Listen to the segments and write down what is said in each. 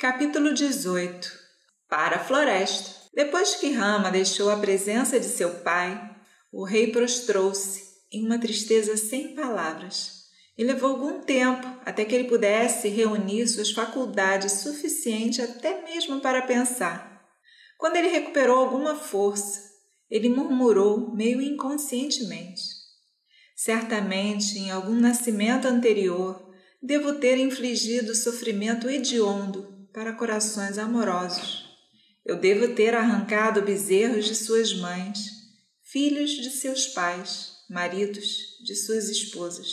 Capítulo 18 Para a floresta. Depois que Rama deixou a presença de seu pai, o rei prostrou-se em uma tristeza sem palavras. E levou algum tempo até que ele pudesse reunir suas faculdades suficiente até mesmo para pensar. Quando ele recuperou alguma força, ele murmurou meio inconscientemente. Certamente, em algum nascimento anterior, devo ter infligido sofrimento hediondo para corações amorosos. Eu devo ter arrancado bezerros de suas mães, filhos de seus pais, maridos de suas esposas.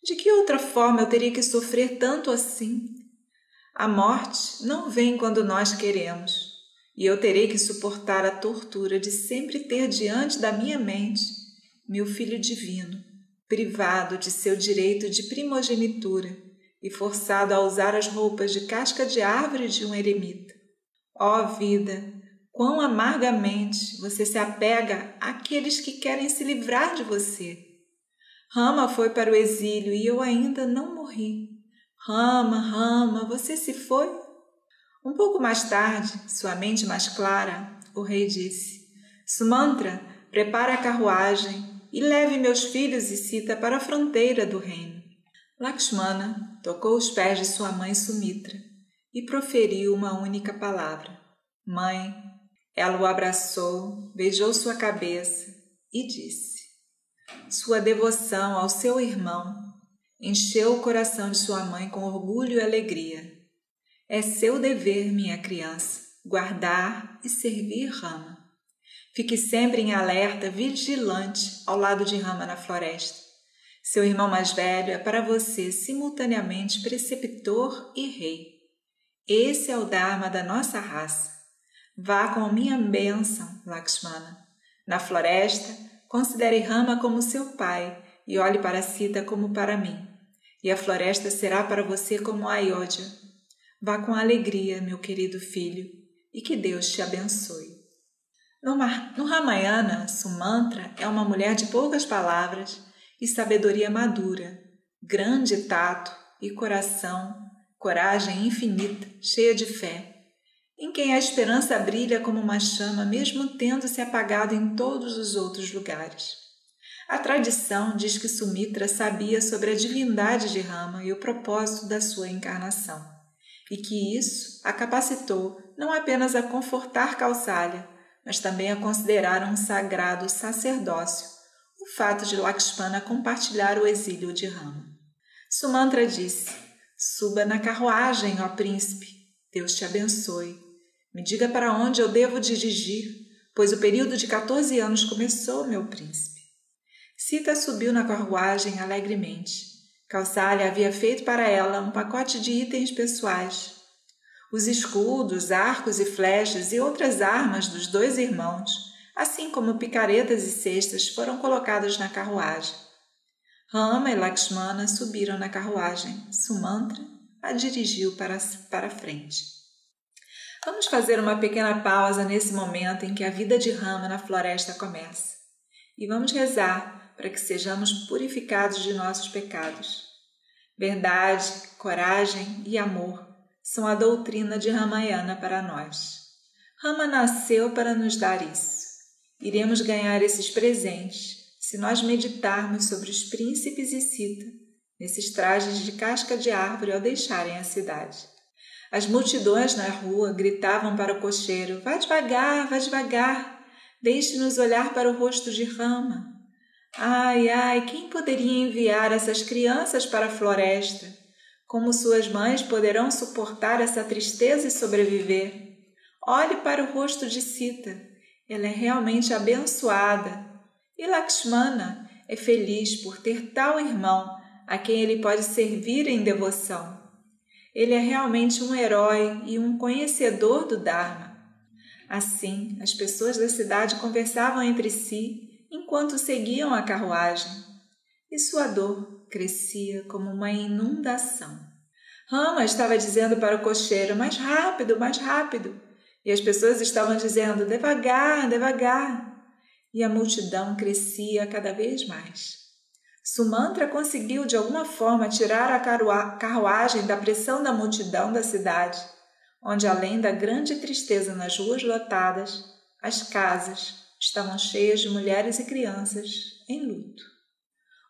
De que outra forma eu teria que sofrer tanto assim? A morte não vem quando nós queremos, e eu terei que suportar a tortura de sempre ter diante da minha mente meu filho divino, privado de seu direito de primogenitura e forçado a usar as roupas de casca de árvore de um eremita. Ó oh, vida, quão amargamente você se apega àqueles que querem se livrar de você. Rama foi para o exílio e eu ainda não morri. Rama, Rama, você se foi? Um pouco mais tarde, sua mente mais clara, o rei disse: Sumantra, prepare a carruagem e leve meus filhos e Sita para a fronteira do reino. Lakshmana tocou os pés de sua mãe Sumitra e proferiu uma única palavra: Mãe. Ela o abraçou, beijou sua cabeça e disse: Sua devoção ao seu irmão encheu o coração de sua mãe com orgulho e alegria. É seu dever, minha criança, guardar e servir Rama. Fique sempre em alerta, vigilante ao lado de Rama na floresta seu irmão mais velho é para você simultaneamente preceptor e rei. Esse é o Dharma da nossa raça. Vá com a minha bênção, Lakshmana. Na floresta, considere Rama como seu pai e olhe para Sita como para mim. E a floresta será para você como a Ayodhya. Vá com alegria, meu querido filho, e que Deus te abençoe. No, Ramayana, Sumantra é uma mulher de poucas palavras e sabedoria madura, grande tato e coração, coragem infinita, cheia de fé, em quem a esperança brilha como uma chama, mesmo tendo se apagado em todos os outros lugares. A tradição diz que Sumitra sabia sobre a divindade de Rama e o propósito da sua encarnação, e que isso a capacitou não apenas a confortar Kausalya, mas também a considerar um sagrado sacerdócio fato de Lakshmana compartilhar o exílio de Rama. Sumantra disse: Suba na carruagem, ó príncipe. Deus te abençoe. Me diga para onde eu devo dirigir, pois o período de 14 anos começou, meu príncipe. Sita subiu na carruagem alegremente. Kausalya havia feito para ela um pacote de itens pessoais. Os escudos, arcos e flechas e outras armas dos dois irmãos assim como picaretas e cestas foram colocadas na carruagem. Rama e Lakshmana subiram na carruagem. Sumantra a dirigiu para, para frente. Vamos fazer uma pequena pausa nesse momento em que a vida de Rama na floresta começa. E vamos rezar para que sejamos purificados de nossos pecados. Verdade, coragem e amor são a doutrina de Ramayana para nós. Rama nasceu para nos dar isso. Iremos ganhar esses presentes se nós meditarmos sobre os príncipes e Sita, nesses trajes de casca de árvore ao deixarem a cidade. As multidões na rua gritavam para o cocheiro: Vá devagar, vá devagar, deixe-nos olhar para o rosto de Rama. Ai, ai, quem poderia enviar essas crianças para a floresta? Como suas mães poderão suportar essa tristeza e sobreviver? Olhe para o rosto de Sita. Ela é realmente abençoada. E Lakshmana é feliz por ter tal irmão a quem ele pode servir em devoção. Ele é realmente um herói e um conhecedor do Dharma. Assim, as pessoas da cidade conversavam entre si enquanto seguiam a carruagem, e sua dor crescia como uma inundação. Rama estava dizendo para o cocheiro: Mais rápido, mais rápido. E as pessoas estavam dizendo: devagar, devagar. E a multidão crescia cada vez mais. Sumantra conseguiu de alguma forma tirar a carruagem da pressão da multidão da cidade. onde, além da grande tristeza nas ruas lotadas, as casas estavam cheias de mulheres e crianças em luto.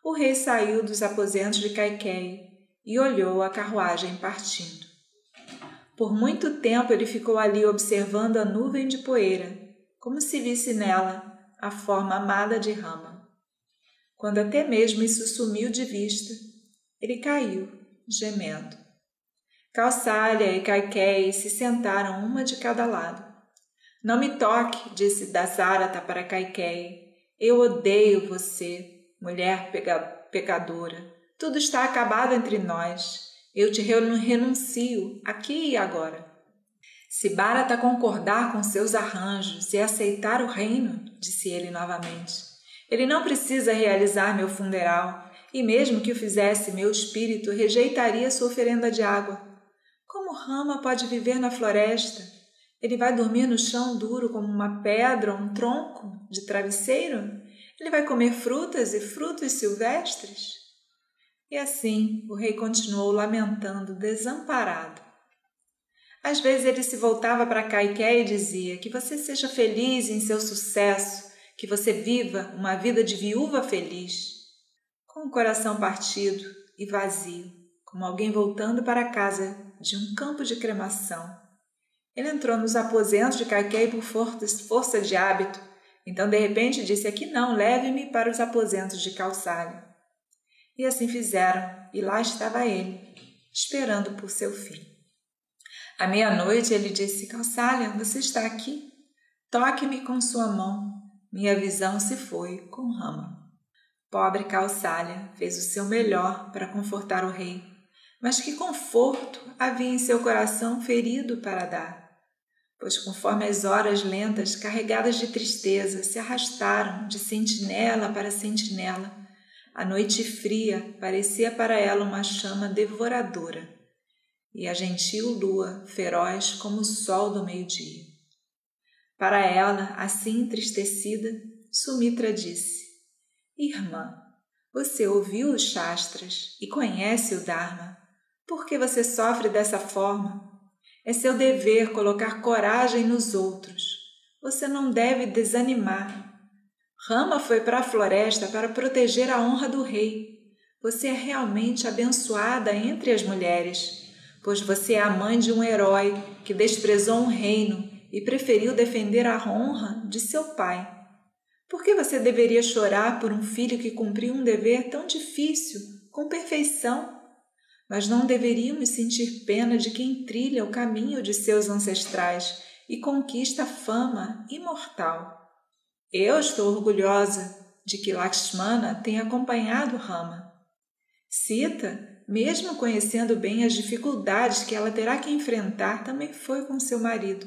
O rei saiu dos aposentos de Caiquei e olhou a carruagem partindo. Por muito tempo ele ficou ali observando a nuvem de poeira, como se visse nela a forma amada de Rama. Quando até mesmo isso sumiu de vista, ele caiu, gemendo. Calçalha e Caiquei se sentaram uma de cada lado. Não me toque, disse Dasarata para Caiquei. Eu odeio você, mulher pecadora. Tudo está acabado entre nós. Eu te renuncio, aqui e agora. Se Bharata concordar com seus arranjos e aceitar o reino, disse ele novamente, ele não precisa realizar meu funeral, e mesmo que o fizesse, meu espírito rejeitaria sua oferenda de água. Como Rama pode viver na floresta? Ele vai dormir no chão duro como uma pedra ou um tronco de travesseiro? Ele vai comer frutas e frutos silvestres? E assim o rei continuou lamentando, desamparado. Às vezes ele se voltava para Caiqué e dizia: Que você seja feliz em seu sucesso, que você viva uma vida de viúva feliz. Com o coração partido e vazio, como alguém voltando para casa de um campo de cremação. Ele entrou nos aposentos de Caiqué por força de hábito. Então, de repente, disse: Aqui não, leve-me para os aposentos de calçalho. E assim fizeram, e lá estava ele, esperando por seu filho. À meia-noite ele disse: Calçalha, você está aqui? Toque-me com sua mão. Minha visão se foi com Rama. Pobre Calçalha fez o seu melhor para confortar o rei, mas que conforto havia em seu coração ferido para dar? Pois, conforme as horas lentas, carregadas de tristeza, se arrastaram de sentinela para sentinela, a noite fria parecia para ela uma chama devoradora, e a gentil lua feroz como o sol do meio-dia. Para ela, assim entristecida, Sumitra disse: Irmã, você ouviu os Shastras e conhece o Dharma. Por que você sofre dessa forma? É seu dever colocar coragem nos outros. Você não deve desanimar. Rama foi para a floresta para proteger a honra do rei. Você é realmente abençoada entre as mulheres, pois você é a mãe de um herói que desprezou um reino e preferiu defender a honra de seu pai. Por que você deveria chorar por um filho que cumpriu um dever tão difícil, com perfeição? Mas não deveríamos sentir pena de quem trilha o caminho de seus ancestrais e conquista fama imortal. Eu estou orgulhosa de que Lakshmana tenha acompanhado Rama. Sita, mesmo conhecendo bem as dificuldades que ela terá que enfrentar, também foi com seu marido.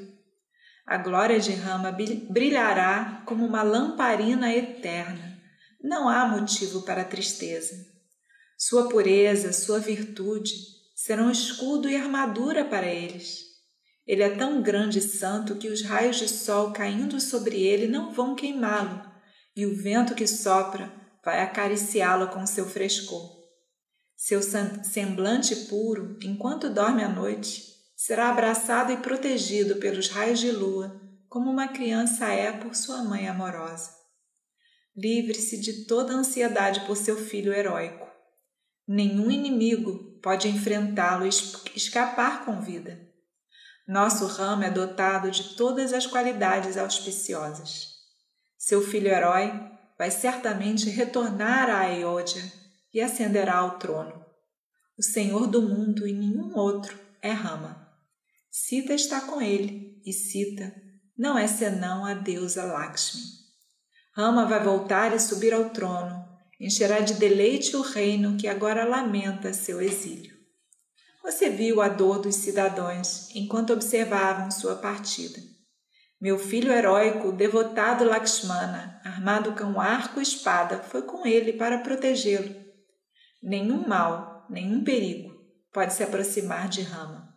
A glória de Rama brilhará como uma lamparina eterna. Não há motivo para tristeza. Sua pureza, sua virtude serão escudo e armadura para eles. Ele é tão grande e santo que os raios de sol caindo sobre ele não vão queimá-lo, e o vento que sopra vai acariciá-lo com seu frescor. Seu semblante puro, enquanto dorme à noite, será abraçado e protegido pelos raios de lua, como uma criança é por sua mãe amorosa. Livre-se de toda ansiedade por seu filho heróico. Nenhum inimigo pode enfrentá-lo e escapar com vida. Nosso ramo é dotado de todas as qualidades auspiciosas. Seu filho herói vai certamente retornar a Ayodhya e ascenderá ao trono. O Senhor do mundo e nenhum outro é Rama. Sita está com ele e Sita não é senão a deusa Lakshmi. Rama vai voltar e subir ao trono, encherá de deleite o reino que agora lamenta seu exílio. Você viu a dor dos cidadãos enquanto observavam sua partida. Meu filho heróico, devotado Lakshmana, armado com arco e espada, foi com ele para protegê-lo. Nenhum mal, nenhum perigo pode se aproximar de Rama.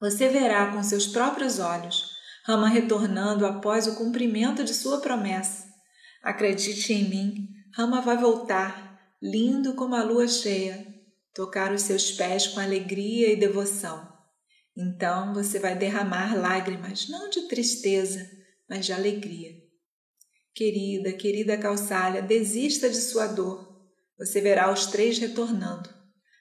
Você verá com seus próprios olhos Rama retornando após o cumprimento de sua promessa. Acredite em mim, Rama vai voltar, lindo como a lua cheia, tocar os seus pés com alegria e devoção. Então você vai derramar lágrimas, não de tristeza, mas de alegria. Querida, querida Calçalha, desista de sua dor. Você verá os três retornando.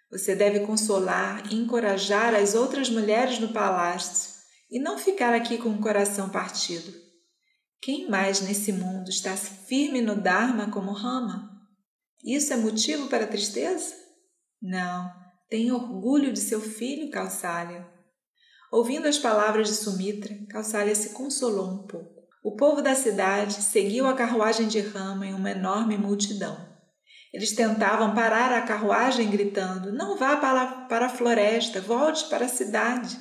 Você deve consolar e encorajar as outras mulheres no palácio e não ficar aqui com o coração partido. Quem mais nesse mundo está firme no Dharma como Rama? Isso é motivo para tristeza? Não, tenha orgulho de seu filho, Kausalya. Ouvindo as palavras de Sumitra, Kausalya se consolou um pouco. O povo da cidade seguiu a carruagem de Rama em uma enorme multidão. Eles tentavam parar a carruagem gritando: Não vá para, para a floresta, volte para a cidade.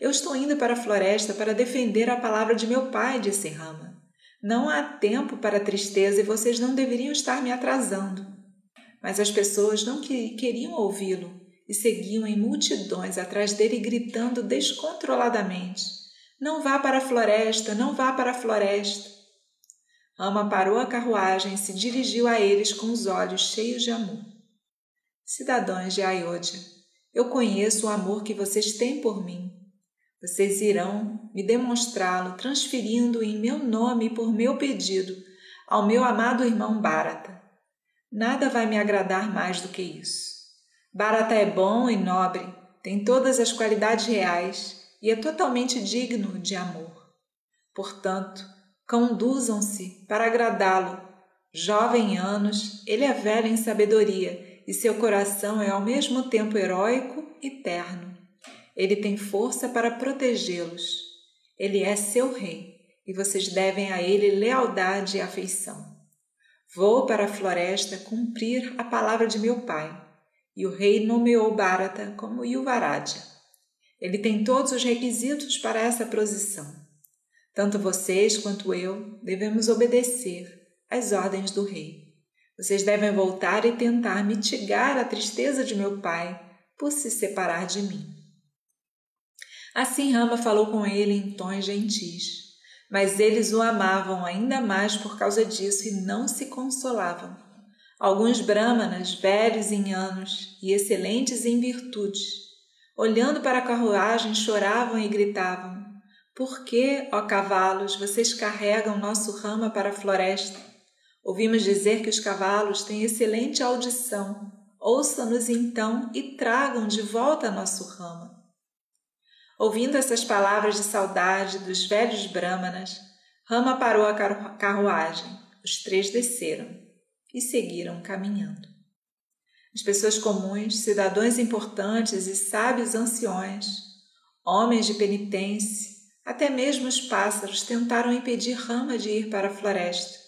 Eu estou indo para a floresta para defender a palavra de meu pai, disse Rama. Não há tempo para tristeza e vocês não deveriam estar me atrasando. Mas as pessoas não queriam ouvi-lo e seguiam em multidões atrás dele gritando descontroladamente: Não vá para a floresta, não vá para a floresta. Rama parou a carruagem e se dirigiu a eles com os olhos cheios de amor. Cidadãos de Ayodhya, eu conheço o amor que vocês têm por mim vocês irão me demonstrá-lo transferindo em meu nome e por meu pedido ao meu amado irmão Bharata. Nada vai me agradar mais do que isso. Bharata é bom e nobre, tem todas as qualidades reais e é totalmente digno de amor. Portanto, conduzam-se para agradá-lo. Jovem em anos, ele é velho em sabedoria e seu coração é ao mesmo tempo heróico e terno. Ele tem força para protegê-los. Ele é seu rei e vocês devem a ele lealdade e afeição. Vou para a floresta cumprir a palavra de meu pai. E o rei nomeou Bharata como Yuvaraja. Ele tem todos os requisitos para essa posição. Tanto vocês quanto eu devemos obedecer às ordens do rei. Vocês devem voltar e tentar mitigar a tristeza de meu pai por se separar de mim. Assim Rama falou com ele em tons gentis, mas eles o amavam ainda mais por causa disso e não se consolavam. Alguns brahmanas, velhos em anos e excelentes em virtudes, olhando para a carruagem, choravam e gritavam: Por que, ó cavalos, vocês carregam nosso rama para a floresta? Ouvimos dizer que os cavalos têm excelente audição. Ouçam-nos então e tragam de volta nosso rama. Ouvindo essas palavras de saudade dos velhos brahmanas, Rama parou a carruagem. Os três desceram e seguiram caminhando. As pessoas comuns, cidadãos importantes e sábios anciões, homens de penitência, até mesmo os pássaros tentaram impedir Rama de ir para a floresta.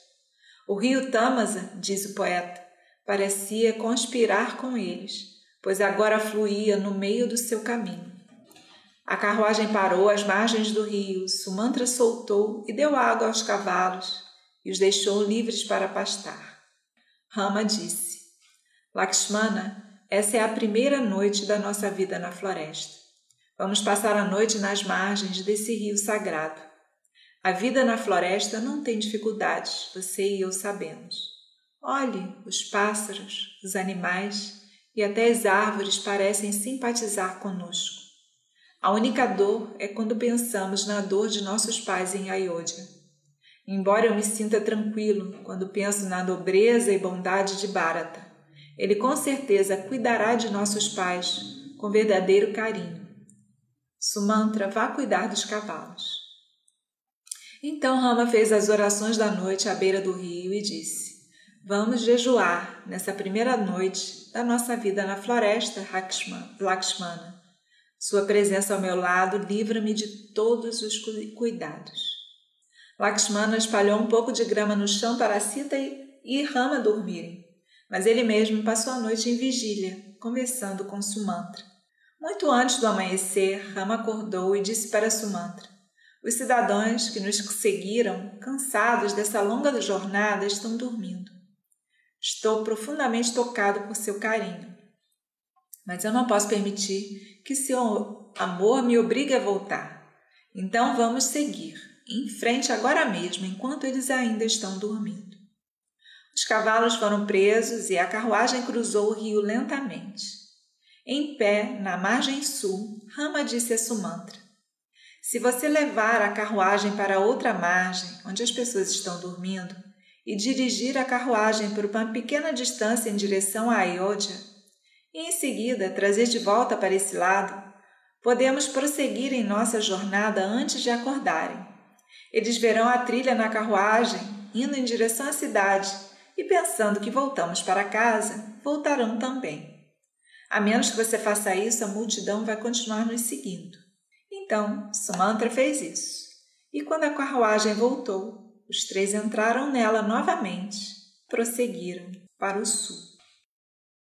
O rio Tamasa, diz o poeta, parecia conspirar com eles, pois agora fluía no meio do seu caminho. A carruagem parou às margens do rio, Sumantra soltou e deu água aos cavalos e os deixou livres para pastar. Rama disse: Lakshmana, essa é a primeira noite da nossa vida na floresta. Vamos passar a noite nas margens desse rio sagrado. A vida na floresta não tem dificuldades, você e eu sabemos. Olhe, os pássaros, os animais e até as árvores parecem simpatizar conosco. A única dor é quando pensamos na dor de nossos pais em Ayodhya. Embora eu me sinta tranquilo quando penso na nobreza e bondade de Bharata, ele com certeza cuidará de nossos pais com verdadeiro carinho. Sumantra, vá cuidar dos cavalos. Então Rama fez as orações da noite à beira do rio e disse: Vamos jejuar nessa primeira noite da nossa vida na floresta, Lakshmana. Sua presença ao meu lado livra-me de todos os cuidados. Lakshmana espalhou um pouco de grama no chão para Sita e Rama dormirem, mas ele mesmo passou a noite em vigília, conversando com Sumantra. Muito antes do amanhecer, Rama acordou e disse para Sumantra: Os cidadãos que nos seguiram, cansados dessa longa jornada, estão dormindo. Estou profundamente tocado por seu carinho mas eu não posso permitir que seu amor me obrigue a voltar. Então vamos seguir, em frente agora mesmo, enquanto eles ainda estão dormindo. Os cavalos foram presos e a carruagem cruzou o rio lentamente. Em pé, na margem sul, Rama disse a Sumantra: Se você levar a carruagem para outra margem, onde as pessoas estão dormindo, e dirigir a carruagem por uma pequena distância em direção a Ayodhya, e em seguida trazer de volta para esse lado, podemos prosseguir em nossa jornada antes de acordarem. Eles verão a trilha na carruagem indo em direção à cidade e, pensando que voltamos para casa, voltarão também. A menos que você faça isso, a multidão vai continuar nos seguindo. Então, Sumantra fez isso. E quando a carruagem voltou, os três entraram nela novamente, prosseguiram para o sul.